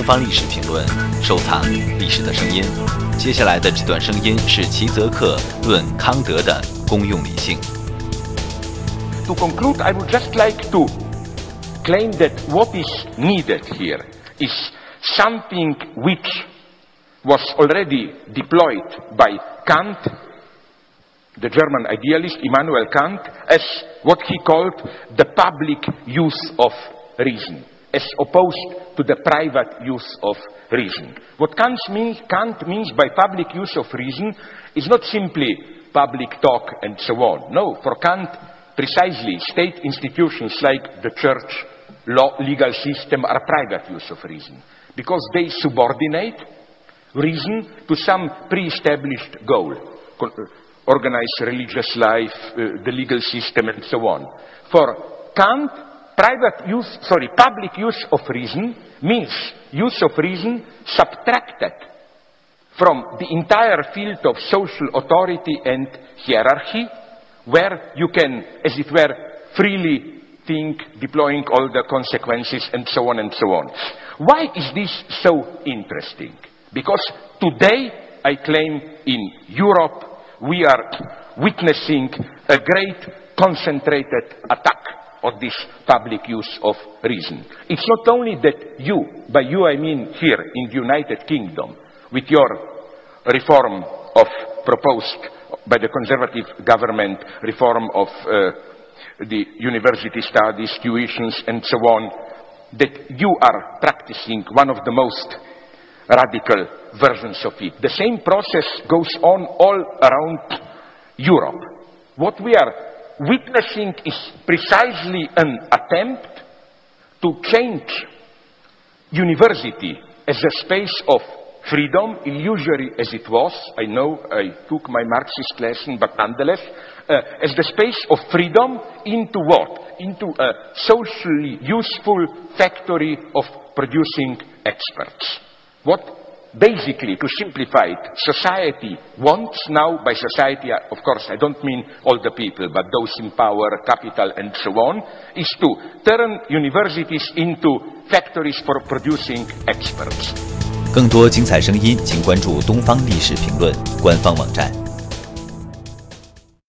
东方历史评论，收藏历史的声音。接下来的这段声音是齐泽克论康德的公用理性。To conclude, I would just like to claim that what is needed here is something which was already deployed by Kant, the German idealist Immanuel Kant, as what he called the public use of reason, as opposed to the private use of reason. What Kant means, Kant means by public use of reason is not simply public talk and so on. No, for Kant, precisely, state institutions like the church, law, legal system are private use of reason because they subordinate reason to some pre-established goal. Organized religious life, uh, the legal system and so on. For Kant, private use, sorry, public use of reason means use of reason subtracted from the entire field of social authority and hierarchy, where you can, as it were, freely think, deploying all the consequences and so on and so on. Why is this so interesting? Because today, I claim, in Europe, we are witnessing a great concentrated attack on this public use of reason. It's not only that you, by you I mean here in the United Kingdom, with your reform of proposed by the conservative government reform of uh, the university studies, tuitions, and so on, that you are practicing one of the most radical versions of it. The same process goes on all around Europe. What we are witnessing is precisely an attempt to change university as a space of freedom, illusory as it was. I know I took my Marxist lesson, but nonetheless, uh, as the space of freedom into what? Into a socially useful factory of producing experts. What basically, to simplify it, society wants now, by society, of course, I don't mean all the people, but those in power, capital, and so on, is to turn universities into factories for producing experts. 更多精彩声音，请关注《东方历史评论》官方网站。